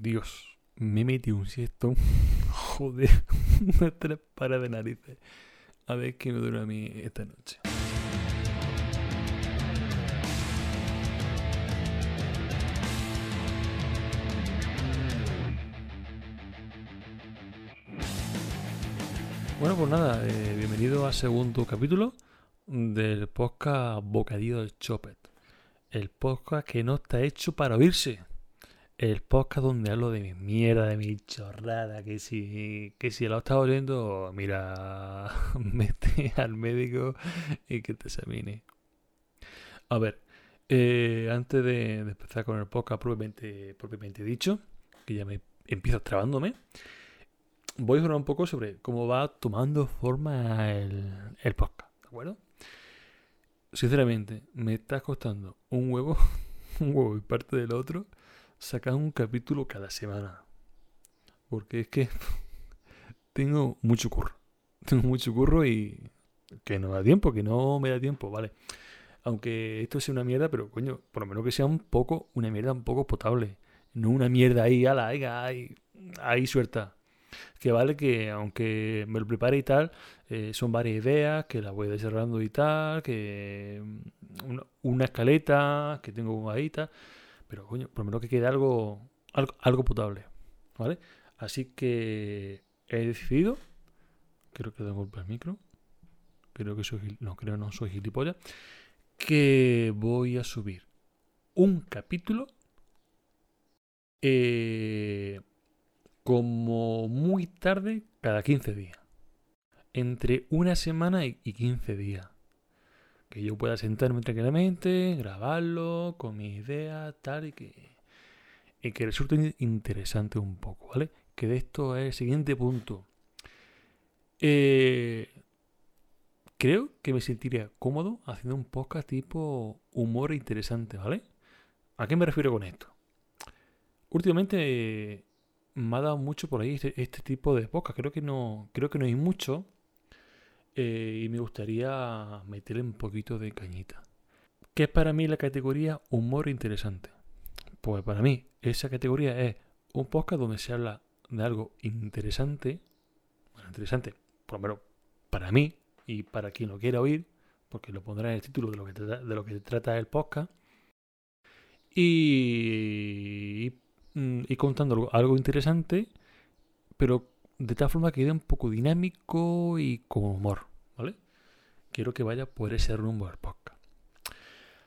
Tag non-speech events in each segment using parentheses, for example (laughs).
Dios, me metí un siestón. (laughs) Joder, (laughs) una tres pares de narices. A ver qué me dura a mí esta noche. Bueno, pues nada, eh, bienvenido al segundo capítulo del podcast Bocadillo del Chopet. El podcast que no está hecho para oírse. El podcast donde hablo de mi mierda, de mi chorrada, que si, que si lo estás oyendo, mira, (laughs) mete al médico y que te examine. A ver, eh, antes de, empezar con el podcast propiamente, propiamente dicho, que ya me empiezo trabándome, voy a hablar un poco sobre cómo va tomando forma el, el podcast, ¿de acuerdo? Sinceramente, me está costando un huevo, (laughs) un huevo y parte del otro, sacar un capítulo cada semana. Porque es que (laughs) tengo mucho curro. (laughs) Tengo mucho curro y que no da tiempo, que no me da tiempo, ¿vale? Aunque esto sea una mierda, pero coño, por lo menos que sea un poco, una mierda un poco potable. No una mierda ahí, ala, ahí, ahí, ahí suelta que vale que aunque me lo prepare y tal, eh, son varias ideas que las voy desarrollando y tal, que mm, una, una escaleta que tengo ahí y tal, pero coño, por lo menos que quede algo, algo, potable, ¿vale? Así que he decidido, creo que tengo el micro, creo que soy, no, creo no soy gilipollas, que voy a subir un capítulo eh, como muy tarde cada 15 días. Entre una semana y 15 días. Que yo pueda sentarme tranquilamente, grabarlo con mi idea, tal, y que, y que resulte interesante un poco, ¿vale? Que de esto es el siguiente punto. Eh, creo que me sentiría cómodo haciendo un podcast tipo humor interesante, ¿vale? ¿A qué me refiero con esto? Últimamente me ha dado mucho por ahí este, este tipo de podcast. Creo que no, creo que no hay mucho. Eh, y me gustaría meterle un poquito de cañita. ¿Qué es para mí la categoría humor interesante? Pues para mí esa categoría es un podcast donde se habla de algo interesante. Bueno, interesante, por lo menos para mí y para quien lo quiera oír, porque lo pondrá en el título de lo que trata, de lo que trata el podcast. Y, y contando algo interesante, pero de tal forma que quede un poco dinámico y con humor, ¿vale? Quiero que vaya por ese rumbo del podcast.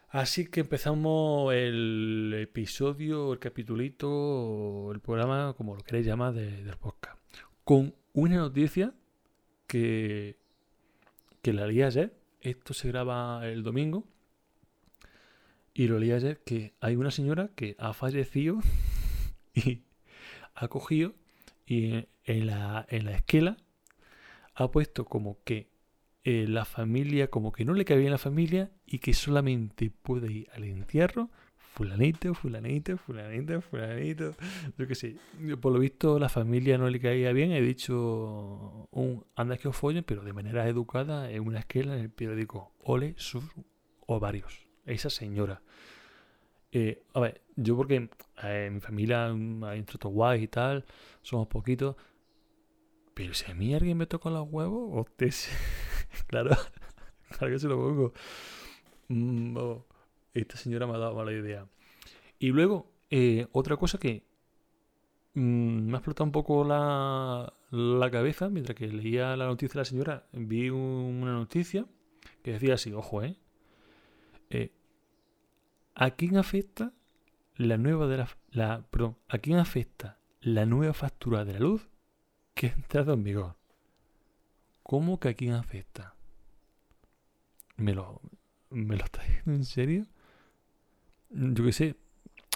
Así que empezamos el episodio, el capitulito, el programa, como lo queréis llamar, de- del podcast. Con una noticia que, que la leí ayer. Esto se graba el domingo. Y lo leí ayer que hay una señora que ha fallecido (laughs) y ha cogido y en la, en la esquela ha puesto como que eh, la familia, como que no le cabía en la familia y que solamente puede ir al entierro fulanito, fulanito, fulanito, fulanito. Yo qué sé. Por lo visto la familia no le caía bien. He dicho un anda que os follen, pero de manera educada en una esquela en el periódico. Ole sus ovarios. Esa señora. A ver, yo porque en mi familia hay un trato guay y tal, somos poquitos. Pero si a mí alguien me toca los huevos, hostia, (laughs) claro, (laughs) claro que se lo pongo. Mm, esta señora me ha dado mala idea. Y luego, eh, otra cosa que mm, me ha explotado un poco la, la cabeza mientras que leía la noticia de la señora. Vi un- una noticia que decía así, ojo, ¿eh? Eh, ¿A quién afecta la nueva de la, la perdón, a quién afecta la nueva factura de la luz que (laughs) ha entrado en vigor? ¿Cómo que a quién afecta? ¿Me lo, me lo está diciendo en serio? Yo qué sé,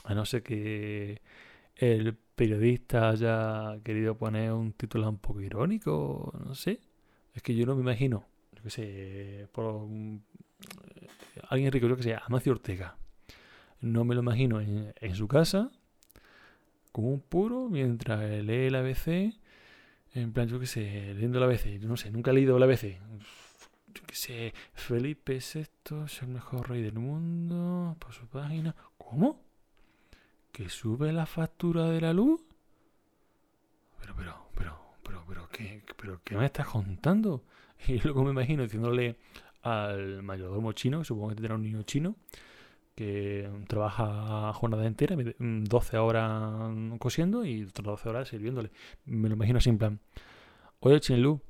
a no ser que el periodista haya querido poner un título un poco irónico, no sé. Es que yo no me imagino, yo qué sé, un- alguien rico, yo que sé, Amancio Ortega. No me lo imagino en, en su casa, con un puro, mientras lee el ABC, en plan, yo qué sé, leyendo el ABC, no sé, nunca he leído el ABC. Yo qué sé, Felipe VI es el mejor rey del mundo, por su página. ¿Cómo? que sube la factura de la luz. Pero, pero, pero, pero, pero, ¿qué, pero, ¿qué me estás contando? (laughs) Y luego me imagino diciéndole al mayordomo chino, supongo que tendrá un niño chino, trabaja jornada entera, 12 horas cosiendo y otras 12 horas sirviéndole. Me lo imagino así en plan, oye Chinlu,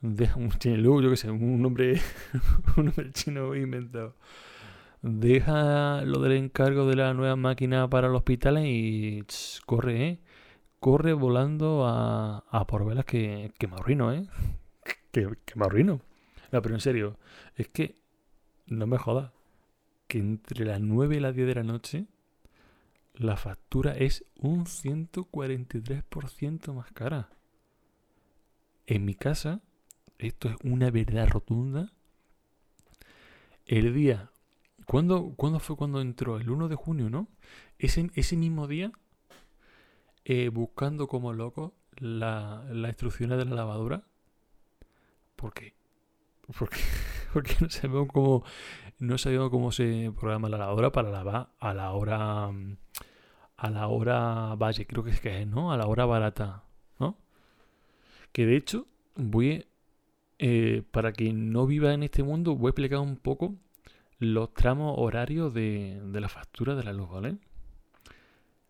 deja (laughs) un Chinlu, yo que sé, un nombre, (laughs) un nombre chino inventado. Deja lo del encargo de la nueva máquina para los hospitales y corre, ¿eh? Corre volando a, a por velas que, que me arruino, ¿eh? (laughs) Que, que me arruino. No, pero en serio, es que no me jodas que entre las 9 y las 10 de la noche la factura es un 143% más cara. En mi casa, esto es una verdad rotunda. El día ¿Cuándo, fue cuando entró? El 1 de junio, ¿no? Ese, ese mismo día, eh, buscando como loco las instrucciones de la lavadora. ¿Por qué? Porque, (laughs) porque no sabemos cómo no sabíamos cómo se programa la lavadora para lavar a la hora a la hora valle, creo que es que es, ¿no? A la hora barata, ¿no? Que de hecho voy eh, para quien no viva en este mundo voy a explicar un poco los tramos horarios de, la factura de la luz, ¿vale?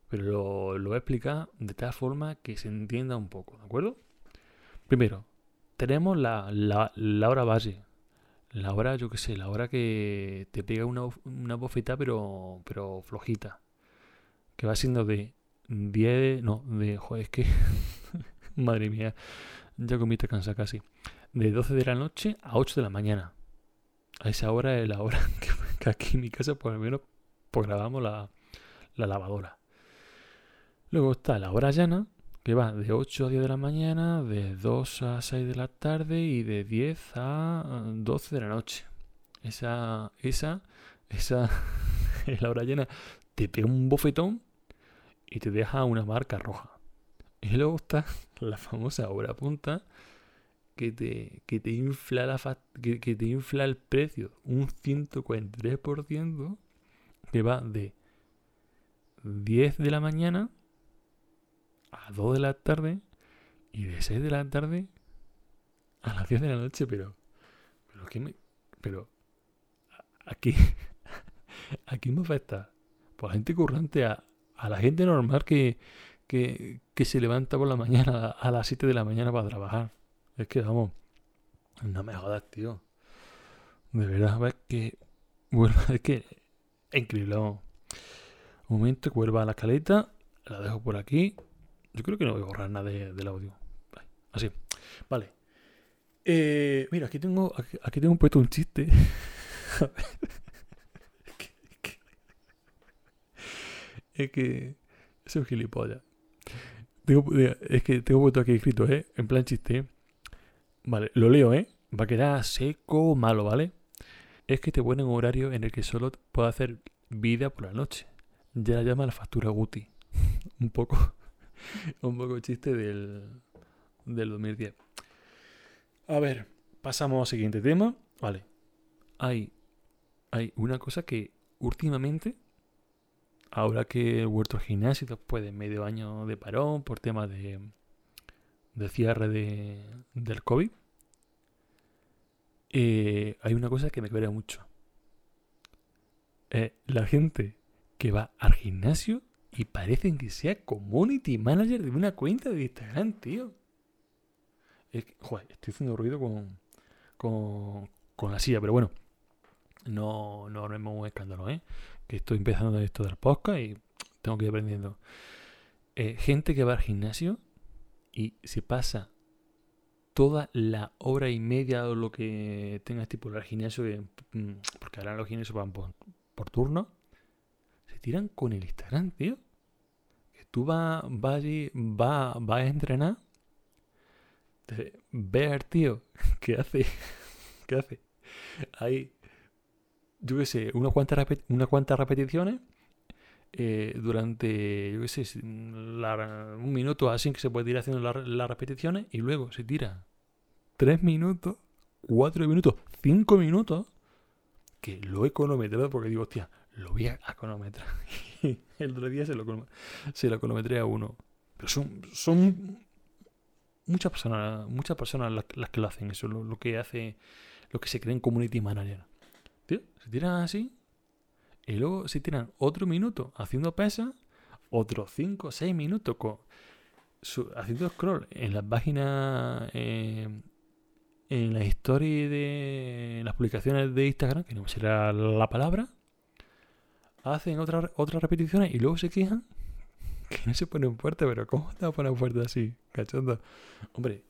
Pero lo, voy a explicar de tal forma que se entienda un poco, ¿de acuerdo? Primero, tenemos la, la, hora base. La hora, yo qué sé, la hora que te pega una, una bofeta pero, pero flojita. Que va siendo de 10, no, de, joder, es que, (laughs) madre mía, ya comiste cansa casi. De 12 de la noche a 8 de la mañana a esa hora es la hora (laughs) que, aquí en mi casa por lo menos pues grabamos la, lavadora. Luego está la hora llana, que va de 8 a 10 de la mañana, de 2 a 6 de la tarde y de 10 a 12 de la noche. Esa, esa, esa (laughs) es la hora llena. Te pega un bofetón y te deja una marca roja. Y luego está la famosa hora punta, que te, que te, infla, la que, te infla el precio un 143%, que va de 10 de la mañana a 2 de la tarde y de 6 de la tarde a las 10 de la noche, pero pero me pero aquí (laughs) aquí me afecta por la gente currante a, a la gente normal que, que, que se levanta por la mañana a las 7 de la mañana para trabajar. Es que, vamos, no me jodas, tío. De verdad, es que, bueno, (laughs) es que es increíble. Un momento, vuelva a la escaleta, la dejo por aquí. Yo creo que no voy a borrar nada del audio. Así, vale. Eh, mira, aquí tengo, aquí, tengo puesto un chiste. (laughs) es que es un gilipollas. es que tengo puesto aquí escrito, ¿eh? En plan chiste. Vale, lo leo, ¿eh? Va a quedar seco, malo, ¿vale? Es que te ponen un horario en el que solo puedo hacer vida por la noche. Ya la llama la factura Guti. (laughs) un poco, (laughs) un poco chiste del, del 2010. A ver, pasamos al siguiente tema. Vale. Hay, hay una cosa que últimamente, ahora que he vuelto al gimnasio después de medio año de parón por temas de, de cierre de, del COVID, eh, hay una cosa que me cabrea mucho. Eh, la gente que va al gimnasio y parecen que sea community manager de una cuenta de Instagram, tío. joder, estoy haciendo ruido con, con, con la silla, pero bueno, no, no haremos un escándalo, ¿eh? Que estoy empezando esto del podcast y tengo que ir aprendiendo. Eh, gente que va al gimnasio y se pasa toda la hora y media o lo que tenga tipo el gimnasio, mm, porque ahora los gimnasios van por, turno, se tiran con el Instagram, tío. Que tú vas va allí, vas va a entrenar, te, ver, tío, (laughs) ¿qué hace? (laughs) ¿Qué hace? Hay, yo qué sé, unas cuantas, unas cuantas repeticiones eh, durante, yo qué sé, un minuto así que se puede ir haciendo las repeticiones y luego se tira tres minutos, cuatro minutos, cinco minutos, que lo he cronometrado porque digo, hostia, lo voy a cronometrar. (laughs) el otro día se lo, se lo cronometré a uno. Pero son, son muchas personas, muchas personas las, que lo hacen eso, lo, que hace, lo que se creen community manager. Tío, se tiran así y luego se tiran otro minuto haciendo pesas, otros 5 o 6 minutos con, haciendo scroll en las páginas, eh, en la historia de las publicaciones de Instagram, que no me será la palabra, hacen otras otras repeticiones y luego se quejan (laughs) que no se ponen fuerte, pero ¿cómo te vas a poner fuerte así, cachondo? Hombre,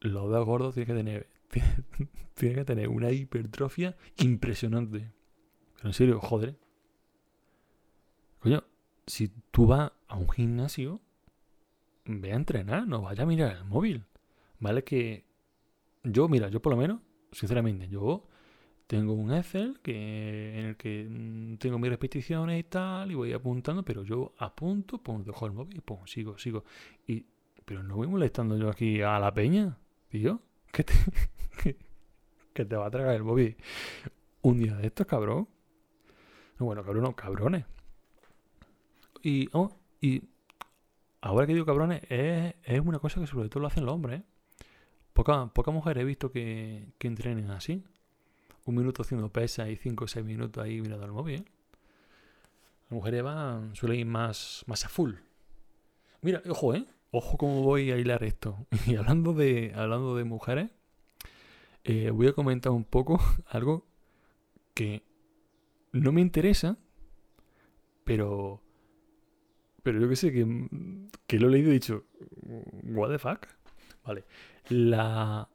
los dos gordos tienen que tener, (laughs) tienen que tener una hipertrofia impresionante. Pero en serio, joder. Coño, si tú vas a un gimnasio, ve a entrenar, no vaya a mirar el móvil. Vale que yo, mira, yo por lo menos, sinceramente, yo tengo un Excel que, en el que mm, tengo mis repeticiones y tal, y voy apuntando, pero yo apunto, pongo dejo el móvil pongo, sigo, sigo. Y, pero no voy molestando yo aquí a la peña, tío. (laughs) Que te, te va a tragar el móvil un día de estos, cabrón. bueno, cabrón, cabrones. Y, oh, y ahora que digo cabrones, es, es, una cosa que sobre todo lo hacen los hombres. ¿eh? Pocas poca mujeres he visto que, que entrenen así. Un minuto haciendo pesa y cinco o seis minutos ahí mirando al móvil. ¿eh? Las mujeres van, suelen ir más, más a full. Mira, ojo, ¿eh? Ojo cómo voy a hilar esto. (laughs) Y hablando de, hablando de mujeres, eh, voy a comentar un poco (laughs) algo que no me interesa, pero pero yo que sé, que, que lo he leído y he dicho, what the fuck. Vale. La,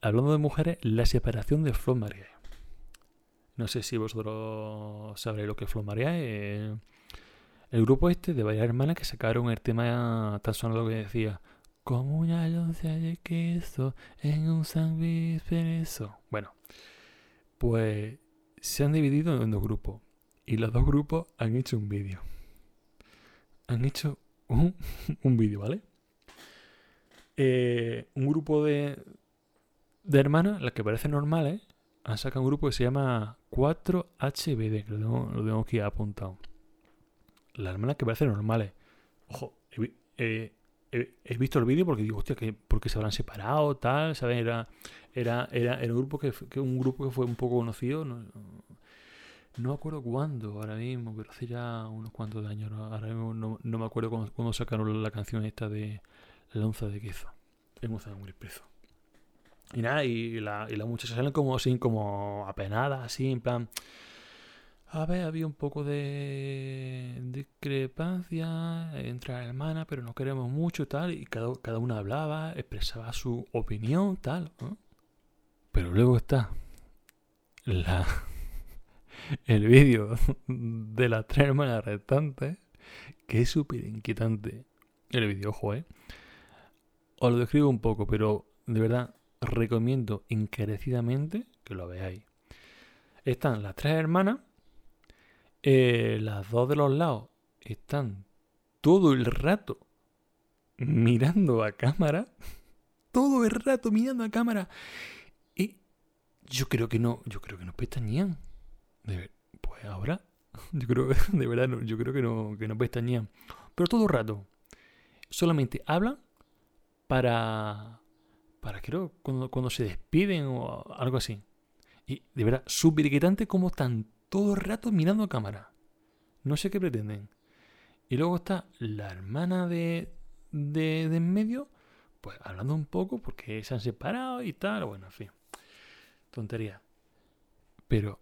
hablando de mujeres, la separación de Flor María. No sé si vosotros sabréis lo que es Flor María. el grupo este de varias hermanas que sacaron el tema tan sonado que decía como una lonza de queso en un sándwich perezo. Bueno, pues se han dividido en dos grupos y los dos grupos han hecho un vídeo han hecho un, (laughs) un vídeo, ¿vale? Eh, un grupo de, de hermanas, las que parecen normales, han sacado un grupo que se llama 4HBD, que lo tengo, lo tengo aquí apuntado. Las hermanas que parecen normales. Ojo, he, visto el vídeo porque digo, hostia, que porque se habrán separado, tal, ¿sabes? Era, era, era, era un grupo que, que, un grupo que fue un poco conocido. No, no me acuerdo cuándo ahora mismo, pero hace ya unos cuantos años. Ahora mismo no, me acuerdo cuándo, sacaron la canción esta de La onza de queso. En un muy preso. Y nada, y la, y la muchacha salen como así, como apenada, así, en plan. A ver, había un poco de discrepancia entre la hermana, pero no queremos mucho, tal. Y cada, cada una hablaba, expresaba su opinión, tal. Pero luego está la (laughs) el vídeo de las tres hermanas restantes, que es súper inquietante. El vídeo, ojo, ¿eh? Os lo describo un poco, pero de verdad recomiendo encarecidamente que lo veáis. Están las tres hermanas, eh, las dos de los lados están todo el rato mirando a cámara, (laughs) todo el rato mirando a cámara. Y yo creo que no, yo creo que no pestañean pues ahora, (laughs) yo creo, (laughs) de verdad, no, yo creo que no, que no pestañean. Pero todo el rato. Solamente hablan para, para creo, cuando, cuando se despiden o algo así. Y de verdad, súper inquietante como están todo el rato mirando a cámara. No sé qué pretenden. Y luego está la hermana de, de, de en medio, pues hablando un poco porque se han separado y tal. Bueno, en fin. Tontería. Pero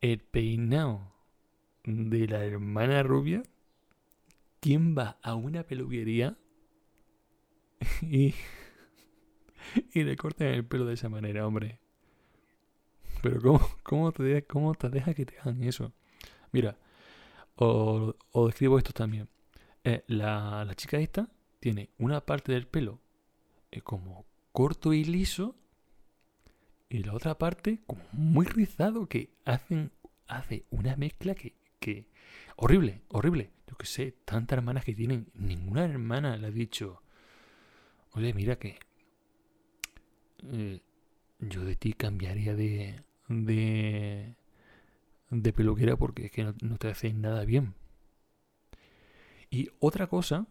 el peinado de la hermana rubia, ¿quién va a una peluquería (laughs) y, y le cortan el pelo de esa manera, hombre? Pero ¿cómo, cómo, te, cómo te deja que te hagan eso? Mira, o, o describo esto también. Eh, la, la, chica esta tiene una parte del pelo eh, como corto y liso y la otra parte como muy rizado que hacen hace una mezcla que, que horrible, horrible. Yo que sé, tantas hermanas que tienen, ninguna hermana le ha dicho, oye, mira que eh, yo de ti cambiaría de, de, de peluquera porque es que no, te hace nada bien. Y otra cosa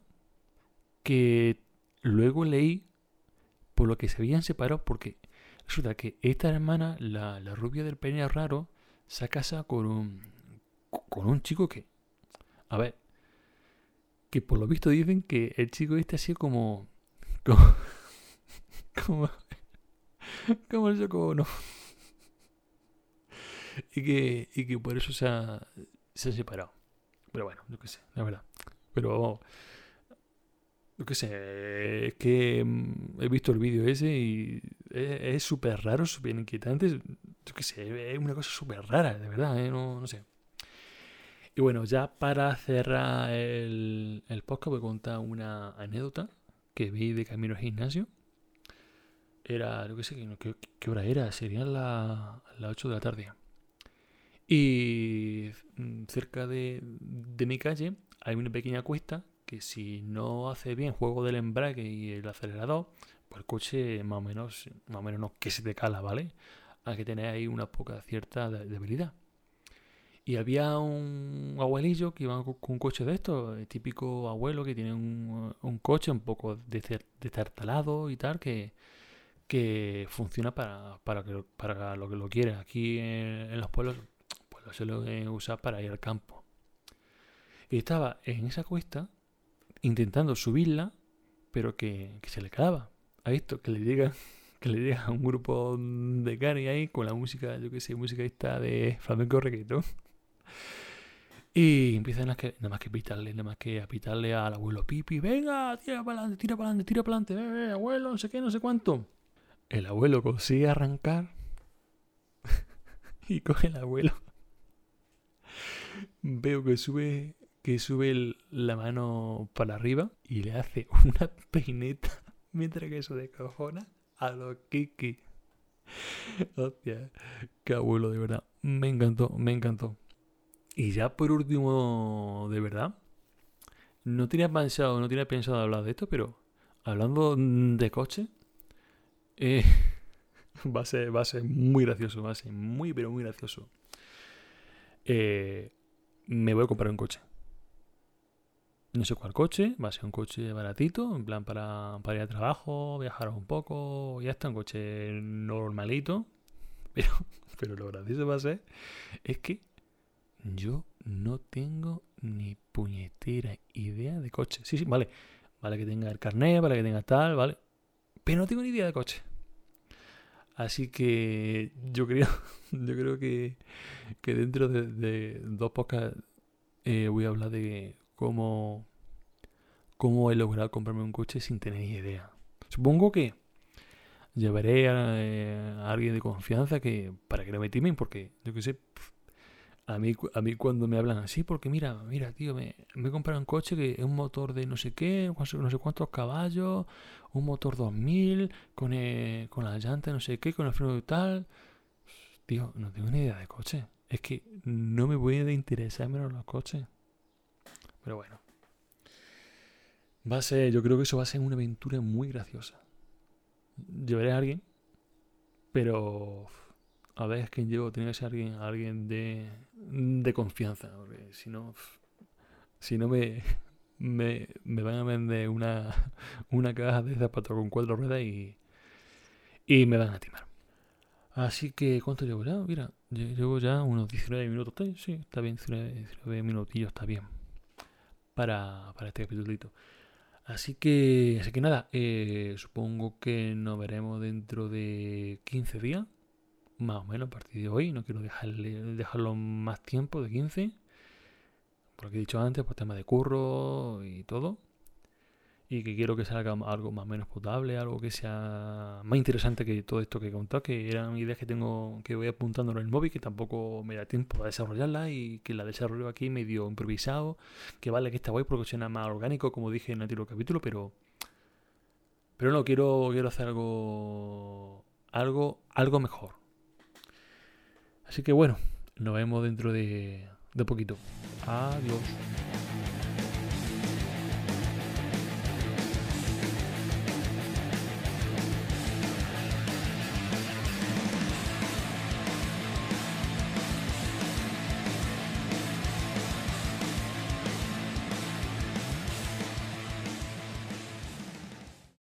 que luego leí por lo que se habían separado porque resulta que esta hermana, la, la rubia del peine raro, se casa con un, con un chico que, a ver, que por lo visto dicen que el chico este ha sido como, (laughs) (laughs) como el choco no. Y que, y que por eso se ha, se ha separado. Pero bueno, yo qué sé, la verdad. Pero yo qué sé, es que mm, he visto el vídeo ese y es súper raro, súper inquietante. Yo qué sé, es una cosa súper rara, de verdad, ¿eh? no, no sé. Y bueno, ya para cerrar el, el podcast voy a contar una anécdota que vi de camino al gimnasio. Era, yo qué sé, ¿qué, qué hora era? Serían las 8 de la tarde. Y mm, cerca de, de mi calle hay una pequeña cuesta que si no hace bien juego del embrague y el acelerador, pues el coche más o menos, más o menos no que se te cala, ¿vale? Hay que tener ahí una poca cierta debilidad. Y había un abuelillo que iba con un coche de estos, típico abuelo que tiene un, un coche un poco destartalado y tal, que, que funciona para, para, para lo que lo quiere. Aquí en, los pueblos pues lo suelen usar para ir al campo. Y estaba en esa cuesta intentando subirla, pero que, se le quedaba. ¿Ha visto? Que le llega (laughs) que le llega a un grupo de cari ahí con la música, yo que sé, música esta de flamenco reggaetón. (laughs) Y empiezan a que, nada más que pitarle, nada más que a pitarle al abuelo Pipi, venga, tira para adelante, tira para adelante, tira para adelante, abuelo, no sé qué, no sé cuánto. El abuelo consigue arrancar (laughs) y coge el abuelo. Veo que sube que sube la mano para arriba y le hace una peineta (laughs) mientras que eso descojona a los Kiki. Hostia, qué abuelo, de verdad. Me encantó, me encantó. Y ya por último, de verdad, no tenía pensado, no tenía pensado hablar de esto, pero hablando de coche, eh, (laughs) va, a ser, va a ser muy gracioso, va a ser muy, pero muy gracioso. Eh, me voy a comprar un coche no sé cuál coche, va a ser un coche baratito, en plan para, para ir a trabajo, viajar un poco, ya está, un coche normalito, (laughs) pero, pero lo gracioso va a ser es que yo no tengo ni puñetera idea de coche. Sí, sí, vale, vale que tenga el carnet, vale que tenga tal, vale, pero no tengo ni idea de coche. Así que yo creo, (laughs) yo creo que, que dentro de, dos podcasts eh, voy a hablar de cómo, cómo he logrado comprarme un coche sin tener ni idea. Supongo que llevaré eh, a, alguien de confianza que para que no me timen, porque yo qué sé, a mí, a mí cuando me hablan así, porque mira, mira, tío, me, me he comprado un coche que es un motor de no sé qué, no sé cuántos caballos, un motor 2000, con, con la llanta no sé qué, con el freno y tal. Tío, no tengo ni idea de coche. Es que no me voy a interesar menos los coches. Pero bueno. Va a ser, yo creo que eso va a ser una aventura muy graciosa. Llevaré a alguien, pero a ver quién llevo. Tiene que ser alguien, alguien de, de confianza, porque si no, si no me, (laughs) me, me, van a vender una, (laughs) una caja de zapatos con cuatro ruedas y, y me van a timar. Así que, ¿cuánto llevo ya? Mira, llevo ya unos 19 minutos. Sí, está bien, 19 minutillos, está bien para, para este capítulo. Así que, así que nada, eh, supongo que nos veremos dentro de 15 días, más o menos a partir de hoy. No quiero dejarle, dejarlo más tiempo de 15, porque he dicho antes, por tema de curro y todo y que quiero que salga algo más o menos potable, algo que sea más interesante que todo esto que he contado, que eran ideas que tengo que voy apuntando en el móvil, que tampoco me da tiempo a desarrollarla y que la desarrollo aquí medio improvisado, que vale que está guay porque suena más orgánico, como dije en el anterior capítulo, pero pero no quiero quiero hacer algo algo algo mejor. Así que bueno, nos vemos dentro de de poquito. Adiós.